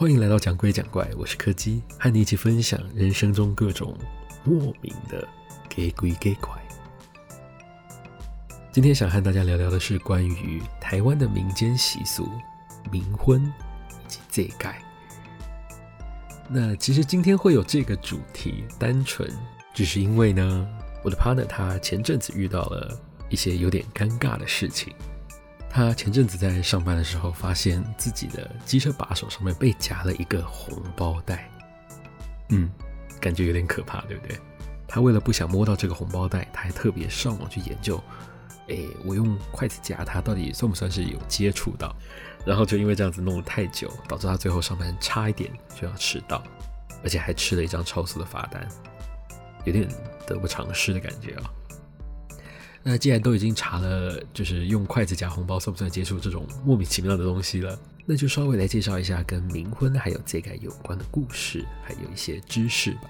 欢迎来到讲鬼讲怪，我是柯基，和你一起分享人生中各种莫名的给鬼给怪。今天想和大家聊聊的是关于台湾的民间习俗冥婚以及祭改。那其实今天会有这个主题，单纯只是因为呢，我的 partner 他前阵子遇到了一些有点尴尬的事情。他前阵子在上班的时候，发现自己的机车把手上面被夹了一个红包袋，嗯，感觉有点可怕，对不对？他为了不想摸到这个红包袋，他还特别上网去研究，诶，我用筷子夹它到底算不算是有接触到？然后就因为这样子弄了太久，导致他最后上班差一点就要迟到，而且还吃了一张超速的罚单，有点得不偿失的感觉啊。那既然都已经查了，就是用筷子夹红包算不算接触这种莫名其妙的东西了，那就稍微来介绍一下跟冥婚还有这个有关的故事，还有一些知识吧。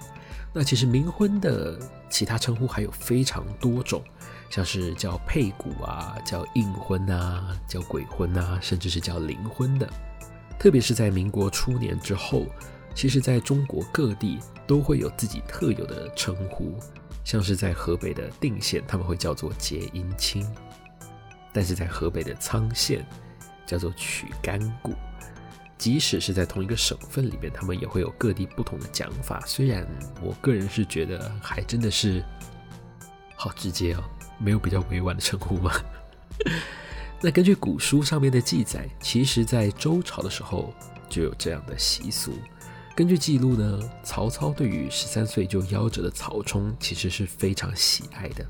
那其实冥婚的其他称呼还有非常多种，像是叫配骨啊，叫硬婚啊，叫鬼婚啊，甚至是叫灵婚的。特别是在民国初年之后，其实在中国各地都会有自己特有的称呼。像是在河北的定县，他们会叫做结阴亲；但是在河北的沧县叫做取干骨。即使是在同一个省份里面，他们也会有各地不同的讲法。虽然我个人是觉得，还真的是好直接哦，没有比较委婉的称呼吗？那根据古书上面的记载，其实在周朝的时候就有这样的习俗。根据记录呢，曹操对于十三岁就夭折的曹冲其实是非常喜爱的，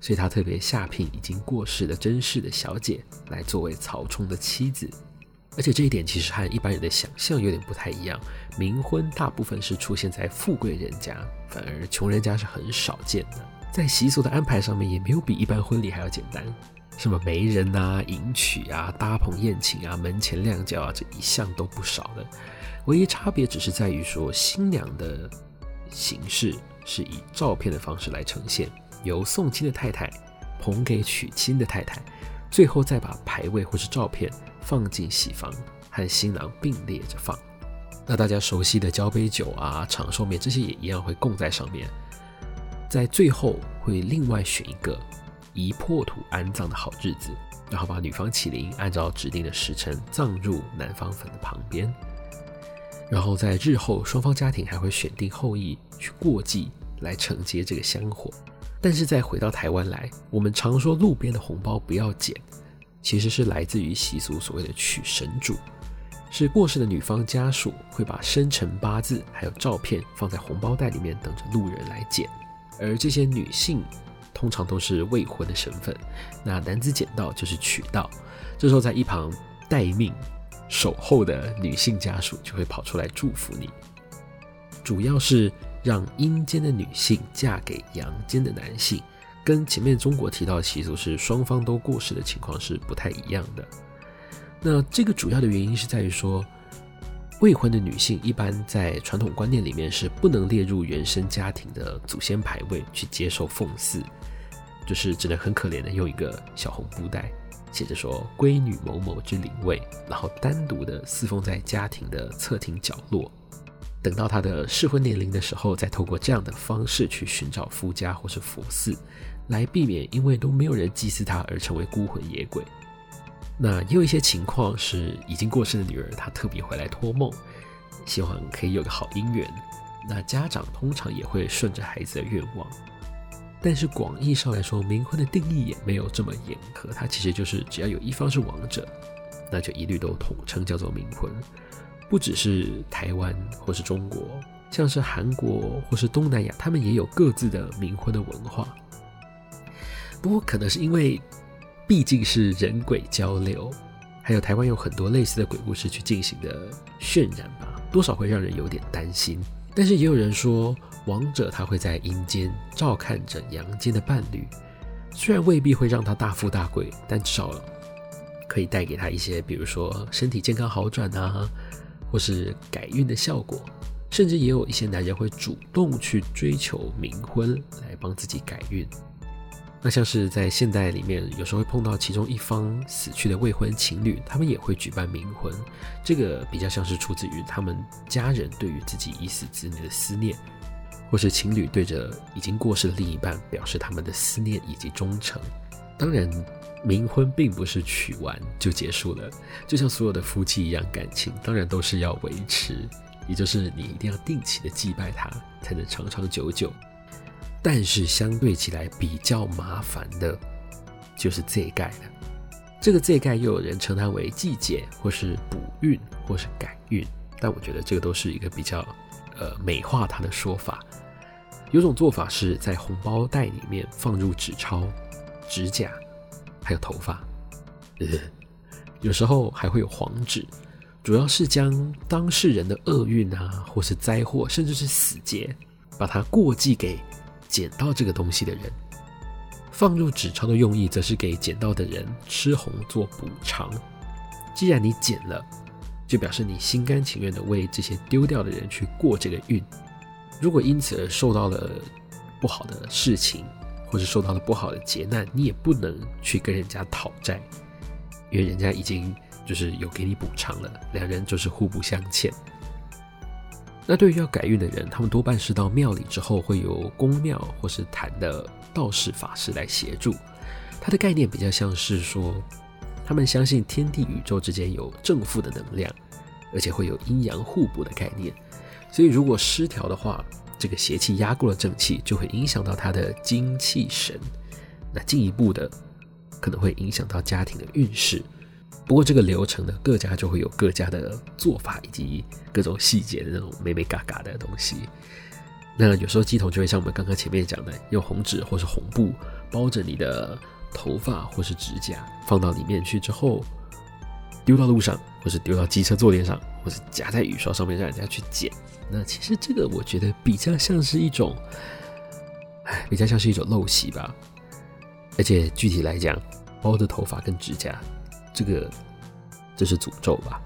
所以他特别下聘已经过世的甄氏的小姐来作为曹冲的妻子。而且这一点其实和一般人的想象有点不太一样，冥婚大部分是出现在富贵人家，反而穷人家是很少见的。在习俗的安排上面，也没有比一般婚礼还要简单，什么媒人啊、迎娶啊、搭棚宴请啊、门前亮轿啊，这一项都不少的。唯一差别只是在于说，新娘的形式是以照片的方式来呈现，由送亲的太太捧给娶亲的太太，最后再把牌位或是照片放进喜房，和新郎并列着放。那大家熟悉的交杯酒啊、长寿面这些也一样会供在上面，在最后会另外选一个宜破土安葬的好日子，然后把女方起灵按照指定的时辰葬入男方坟的旁边。然后在日后，双方家庭还会选定后裔去过继，来承接这个香火。但是再回到台湾来，我们常说路边的红包不要捡，其实是来自于习俗所谓的娶神主，是过世的女方家属会把生辰八字还有照片放在红包袋里面，等着路人来捡。而这些女性通常都是未婚的身份，那男子捡到就是娶到，这时候在一旁待命。守候的女性家属就会跑出来祝福你，主要是让阴间的女性嫁给阳间的男性，跟前面中国提到的习俗是双方都过世的情况是不太一样的。那这个主要的原因是在于说，未婚的女性一般在传统观念里面是不能列入原生家庭的祖先牌位去接受奉祀，就是只能很可怜的用一个小红布袋。写着说“闺女某某之灵位”，然后单独的侍奉在家庭的侧厅角落，等到她的适婚年龄的时候，再透过这样的方式去寻找夫家或是佛寺，来避免因为都没有人祭祀她而成为孤魂野鬼。那也有一些情况是已经过世的女儿，她特别回来托梦，希望可以有个好姻缘。那家长通常也会顺着孩子的愿望。但是广义上来说，冥婚的定义也没有这么严苛，它其实就是只要有一方是亡者，那就一律都统称叫做冥婚。不只是台湾或是中国，像是韩国或是东南亚，他们也有各自的冥婚的文化。不过可能是因为毕竟是人鬼交流，还有台湾有很多类似的鬼故事去进行的渲染吧，多少会让人有点担心。但是也有人说，王者他会在阴间照看着阳间的伴侣，虽然未必会让他大富大贵，但至少可以带给他一些，比如说身体健康好转啊，或是改运的效果。甚至也有一些男人会主动去追求冥婚来帮自己改运。那像是在现代里面，有时候会碰到其中一方死去的未婚情侣，他们也会举办冥婚。这个比较像是出自于他们家人对于自己已死子女的思念，或是情侣对着已经过世的另一半表示他们的思念以及忠诚。当然，冥婚并不是娶完就结束了，就像所有的夫妻一样，感情当然都是要维持，也就是你一定要定期的祭拜他，才能长长久久。但是相对起来比较麻烦的，就是这盖了。这个这盖又有人称它为祭解，或是补运，或是改运。但我觉得这个都是一个比较呃美化它的说法。有种做法是在红包袋里面放入纸钞、指甲，还有头发。呃，有时候还会有黄纸，主要是将当事人的厄运啊，或是灾祸，甚至是死劫，把它过继给。捡到这个东西的人，放入纸钞的用意，则是给捡到的人吃红做补偿。既然你捡了，就表示你心甘情愿的为这些丢掉的人去过这个运。如果因此而受到了不好的事情，或者受到了不好的劫难，你也不能去跟人家讨债，因为人家已经就是有给你补偿了，两人就是互不相欠。那对于要改运的人，他们多半是到庙里之后，会有宫庙或是坛的道士法师来协助。它的概念比较像是说，他们相信天地宇宙之间有正负的能量，而且会有阴阳互补的概念。所以如果失调的话，这个邪气压过了正气，就会影响到他的精气神。那进一步的，可能会影响到家庭的运势。不过这个流程呢，各家就会有各家的做法，以及各种细节的那种美美嘎嘎的东西。那有时候乩童就会像我们刚刚前面讲的，用红纸或是红布包着你的头发或是指甲，放到里面去之后，丢到路上，或是丢到机车坐垫上，或是夹在雨刷上面让人家去捡。那其实这个我觉得比较像是一种，哎，比较像是一种陋习吧。而且具体来讲，包的头发跟指甲。这个这是诅咒吧？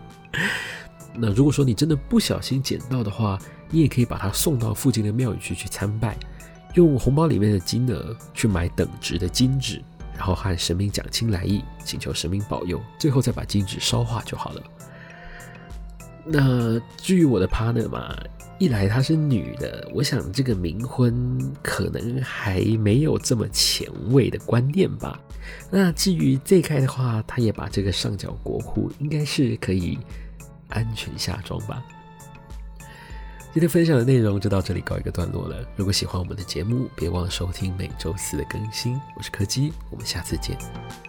那如果说你真的不小心捡到的话，你也可以把它送到附近的庙宇去去参拜，用红包里面的金额去买等值的金纸，然后和神明讲清来意，请求神明保佑，最后再把金纸烧化就好了。那至于我的 partner 嘛。一来她是女的，我想这个冥婚可能还没有这么前卫的观念吧。那至于这开的话，她也把这个上缴国库，应该是可以安全下庄吧。今天分享的内容就到这里告一个段落了。如果喜欢我们的节目，别忘了收听每周四的更新。我是柯基，我们下次见。